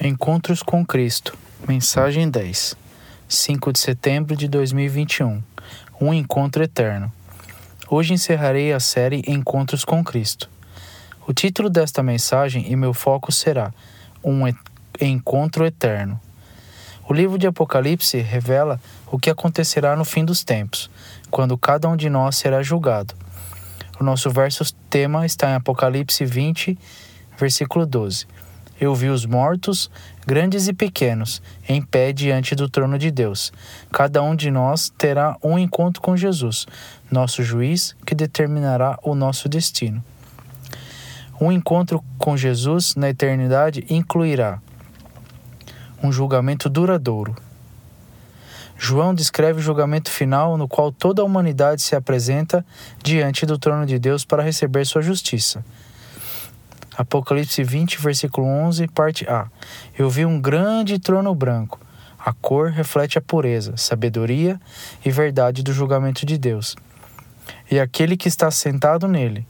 Encontros com Cristo, mensagem 10, 5 de setembro de 2021. Um encontro eterno. Hoje encerrarei a série Encontros com Cristo. O título desta mensagem e meu foco será Um encontro eterno. O livro de Apocalipse revela o que acontecerá no fim dos tempos, quando cada um de nós será julgado. O nosso verso tema está em Apocalipse 20, versículo 12 eu vi os mortos, grandes e pequenos, em pé diante do trono de Deus. Cada um de nós terá um encontro com Jesus, nosso juiz, que determinará o nosso destino. Um encontro com Jesus na eternidade incluirá um julgamento duradouro. João descreve o julgamento final no qual toda a humanidade se apresenta diante do trono de Deus para receber sua justiça. Apocalipse 20, versículo 11, parte A. Eu vi um grande trono branco. A cor reflete a pureza, sabedoria e verdade do julgamento de Deus. E aquele que está sentado nele,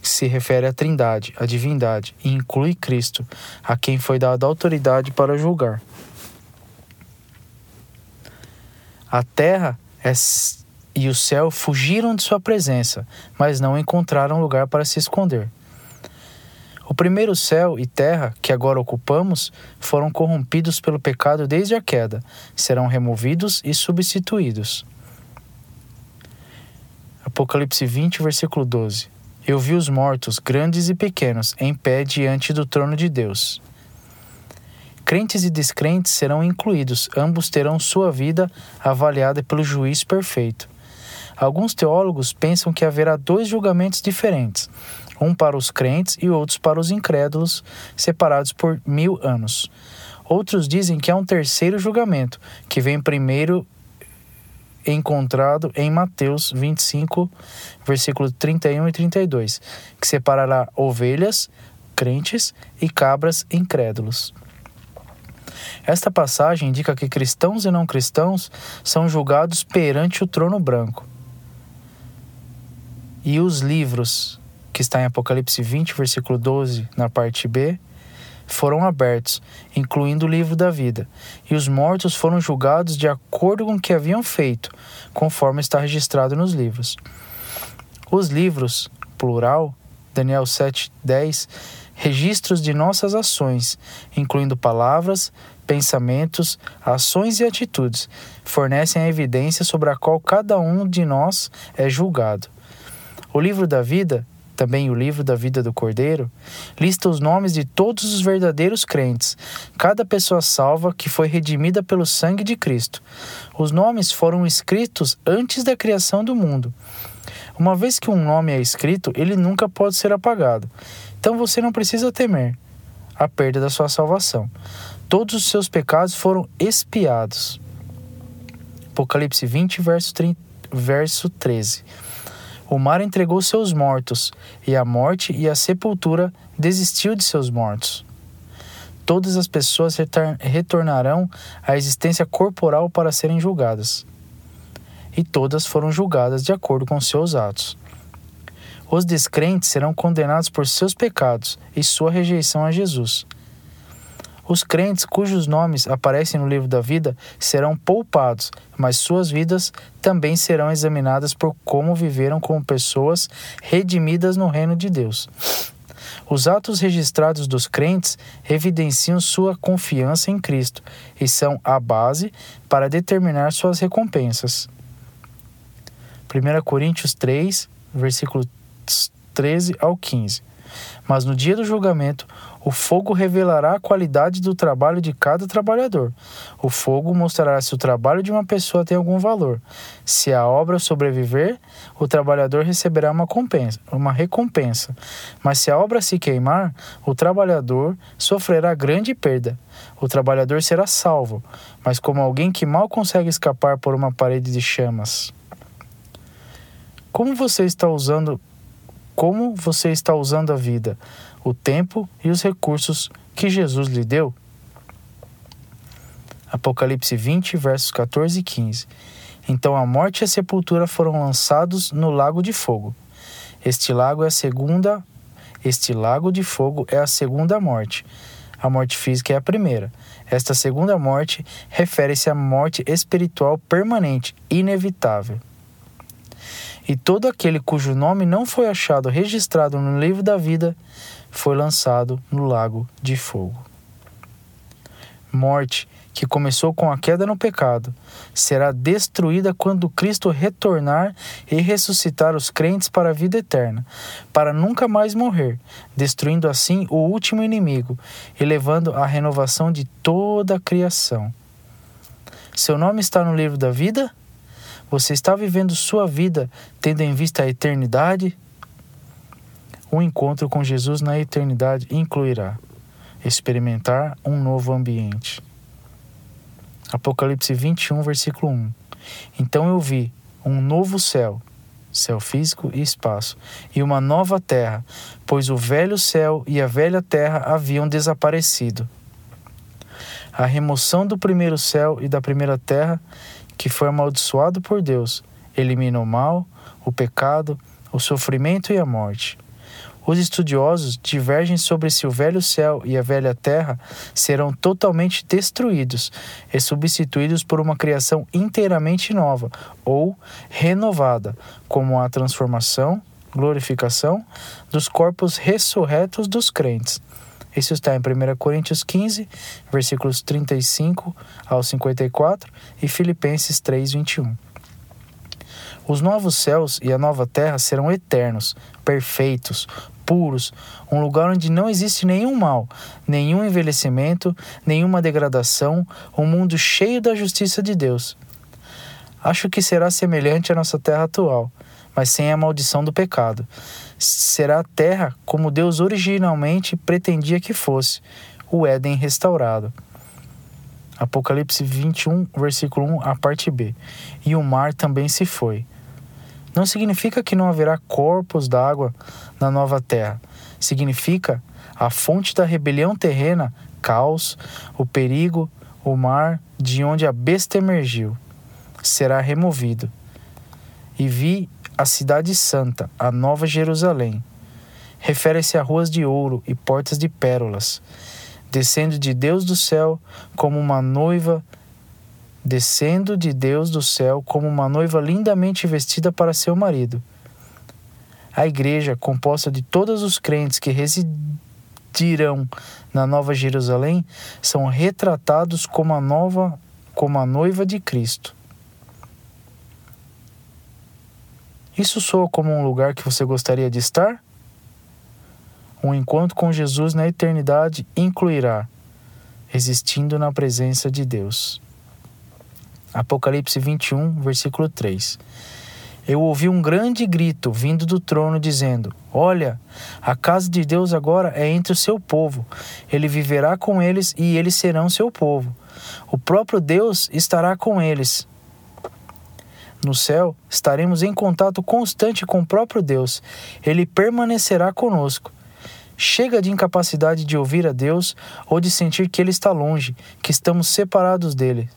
se refere à Trindade, à divindade, e inclui Cristo, a quem foi dada autoridade para julgar. A terra é e o céu fugiram de sua presença, mas não encontraram lugar para se esconder. O primeiro céu e terra que agora ocupamos foram corrompidos pelo pecado desde a queda, serão removidos e substituídos. Apocalipse 20, versículo 12. Eu vi os mortos, grandes e pequenos, em pé diante do trono de Deus. Crentes e descrentes serão incluídos, ambos terão sua vida avaliada pelo juiz perfeito. Alguns teólogos pensam que haverá dois julgamentos diferentes um para os crentes e outros para os incrédulos, separados por mil anos. Outros dizem que há um terceiro julgamento, que vem primeiro encontrado em Mateus 25, versículos 31 e 32, que separará ovelhas, crentes e cabras incrédulos. Esta passagem indica que cristãos e não cristãos são julgados perante o trono branco. E os livros que está em Apocalipse 20, versículo 12, na parte B, foram abertos, incluindo o livro da vida, e os mortos foram julgados de acordo com o que haviam feito, conforme está registrado nos livros. Os livros, plural, Daniel 7, 10, registros de nossas ações, incluindo palavras, pensamentos, ações e atitudes, fornecem a evidência sobre a qual cada um de nós é julgado. O livro da vida também o livro da vida do Cordeiro, lista os nomes de todos os verdadeiros crentes, cada pessoa salva que foi redimida pelo sangue de Cristo. Os nomes foram escritos antes da criação do mundo. Uma vez que um nome é escrito, ele nunca pode ser apagado. Então você não precisa temer a perda da sua salvação. Todos os seus pecados foram expiados. Apocalipse 20, verso, 30, verso 13. O mar entregou seus mortos, e a morte e a sepultura desistiu de seus mortos. Todas as pessoas retornarão à existência corporal para serem julgadas. E todas foram julgadas de acordo com seus atos. Os descrentes serão condenados por seus pecados e sua rejeição a Jesus. Os crentes cujos nomes aparecem no livro da vida serão poupados, mas suas vidas também serão examinadas por como viveram como pessoas redimidas no reino de Deus. Os atos registrados dos crentes evidenciam sua confiança em Cristo e são a base para determinar suas recompensas. 1 Coríntios 3, versículos 13 ao 15. Mas no dia do julgamento, o fogo revelará a qualidade do trabalho de cada trabalhador. O fogo mostrará se o trabalho de uma pessoa tem algum valor. Se a obra sobreviver, o trabalhador receberá uma, compensa, uma recompensa. Mas se a obra se queimar, o trabalhador sofrerá grande perda. O trabalhador será salvo, mas como alguém que mal consegue escapar por uma parede de chamas. Como você está usando como você está usando a vida, o tempo e os recursos que Jesus lhe deu? Apocalipse 20, versos 14 e 15. Então a morte e a sepultura foram lançados no lago de fogo. Este lago é a segunda, este lago de fogo é a segunda morte. A morte física é a primeira. Esta segunda morte refere-se à morte espiritual permanente, inevitável. E todo aquele cujo nome não foi achado registrado no livro da vida foi lançado no lago de fogo. Morte, que começou com a queda no pecado, será destruída quando Cristo retornar e ressuscitar os crentes para a vida eterna, para nunca mais morrer, destruindo assim o último inimigo e levando à renovação de toda a criação. Seu nome está no livro da vida? Você está vivendo sua vida tendo em vista a eternidade? O encontro com Jesus na eternidade incluirá experimentar um novo ambiente. Apocalipse 21, versículo 1. Então eu vi um novo céu, céu físico e espaço, e uma nova terra, pois o velho céu e a velha terra haviam desaparecido. A remoção do primeiro céu e da primeira terra, que foi amaldiçoado por Deus, elimina o mal, o pecado, o sofrimento e a morte. Os estudiosos divergem sobre se o velho céu e a velha terra serão totalmente destruídos e substituídos por uma criação inteiramente nova ou renovada, como a transformação, glorificação dos corpos ressurretos dos crentes. Isso está em 1 Coríntios 15, versículos 35 ao 54 e Filipenses 3, 21. Os novos céus e a nova terra serão eternos, perfeitos, puros, um lugar onde não existe nenhum mal, nenhum envelhecimento, nenhuma degradação, um mundo cheio da justiça de Deus. Acho que será semelhante à nossa terra atual, mas sem a maldição do pecado. Será a terra como Deus originalmente pretendia que fosse, o Éden restaurado. Apocalipse 21, versículo 1, a parte B. E o mar também se foi não significa que não haverá corpos d'água na nova terra. Significa a fonte da rebelião terrena, caos, o perigo, o mar de onde a besta emergiu, será removido. E vi a cidade santa, a nova Jerusalém. Refere-se a ruas de ouro e portas de pérolas, descendo de Deus do céu como uma noiva descendo de Deus do céu como uma noiva lindamente vestida para seu marido. A igreja, composta de todos os crentes que residirão na Nova Jerusalém, são retratados como a nova como a noiva de Cristo. Isso soa como um lugar que você gostaria de estar? Um encontro com Jesus na eternidade incluirá existindo na presença de Deus. Apocalipse 21, versículo 3. Eu ouvi um grande grito vindo do trono dizendo: Olha, a casa de Deus agora é entre o seu povo. Ele viverá com eles e eles serão seu povo. O próprio Deus estará com eles. No céu, estaremos em contato constante com o próprio Deus. Ele permanecerá conosco. Chega de incapacidade de ouvir a Deus ou de sentir que Ele está longe, que estamos separados dele.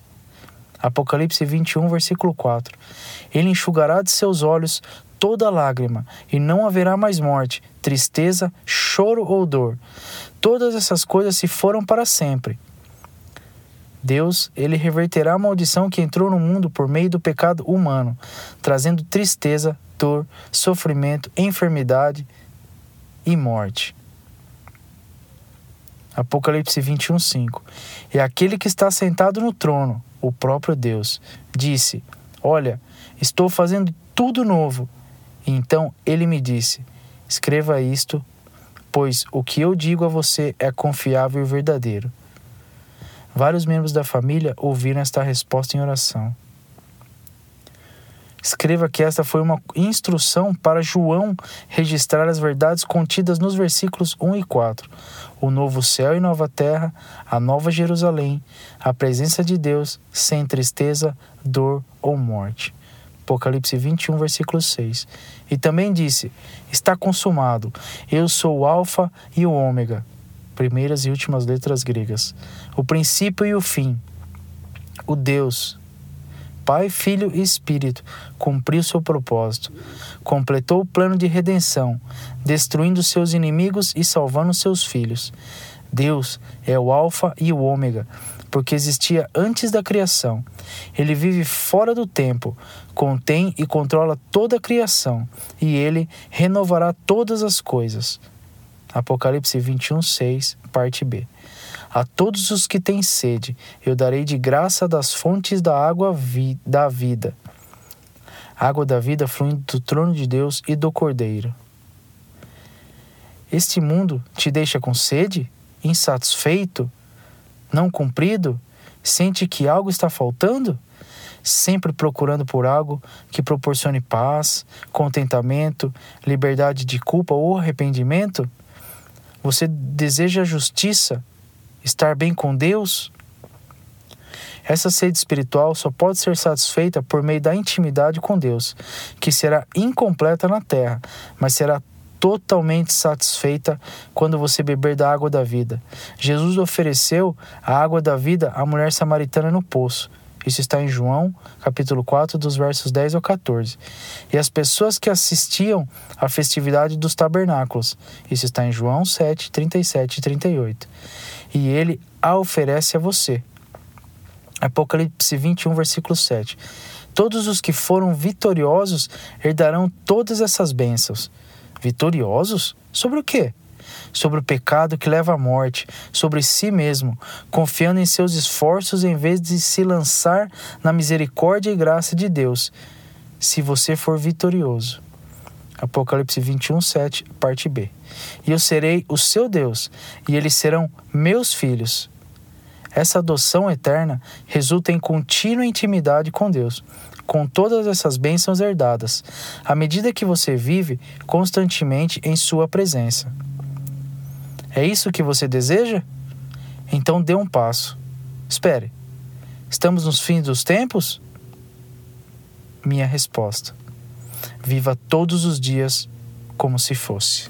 Apocalipse 21, versículo 4. Ele enxugará de seus olhos toda lágrima, e não haverá mais morte, tristeza, choro ou dor. Todas essas coisas se foram para sempre. Deus, ele reverterá a maldição que entrou no mundo por meio do pecado humano, trazendo tristeza, dor, sofrimento, enfermidade e morte. Apocalipse 21, 5. E aquele que está sentado no trono, o próprio Deus, disse: Olha, estou fazendo tudo novo. E então ele me disse: Escreva isto, pois o que eu digo a você é confiável e verdadeiro. Vários membros da família ouviram esta resposta em oração. Escreva que esta foi uma instrução para João registrar as verdades contidas nos versículos 1 e 4. O novo céu e nova terra, a nova Jerusalém, a presença de Deus, sem tristeza, dor ou morte. Apocalipse 21, versículo 6. E também disse: Está consumado. Eu sou o Alfa e o Ômega. Primeiras e últimas letras gregas. O princípio e o fim. O Deus, Pai, Filho e Espírito, cumpriu seu propósito, completou o plano de redenção, destruindo seus inimigos e salvando seus filhos. Deus é o Alfa e o Ômega, porque existia antes da criação. Ele vive fora do tempo, contém e controla toda a criação, e ele renovará todas as coisas. Apocalipse 21, 6, parte B. A todos os que têm sede, eu darei de graça das fontes da água vi da vida. Água da vida fluindo do trono de Deus e do Cordeiro. Este mundo te deixa com sede, insatisfeito, não cumprido, sente que algo está faltando? Sempre procurando por algo que proporcione paz, contentamento, liberdade de culpa ou arrependimento? Você deseja justiça, estar bem com Deus? Essa sede espiritual só pode ser satisfeita por meio da intimidade com Deus, que será incompleta na terra, mas será totalmente satisfeita quando você beber da água da vida. Jesus ofereceu a água da vida à mulher samaritana no poço. Isso está em João, capítulo 4, dos versos 10 ao 14. E as pessoas que assistiam à festividade dos tabernáculos. Isso está em João 7, 37 e 38. E ele a oferece a você. Apocalipse 21, versículo 7. Todos os que foram vitoriosos herdarão todas essas bênçãos. Vitoriosos? Sobre o quê? Sobre o pecado que leva à morte, sobre si mesmo, confiando em seus esforços em vez de se lançar na misericórdia e graça de Deus, se você for vitorioso. Apocalipse 21, 7, parte B. E eu serei o seu Deus, e eles serão meus filhos. Essa adoção eterna resulta em contínua intimidade com Deus, com todas essas bênçãos herdadas, à medida que você vive constantemente em Sua presença. É isso que você deseja? Então dê um passo. Espere. Estamos nos fins dos tempos? Minha resposta: viva todos os dias como se fosse.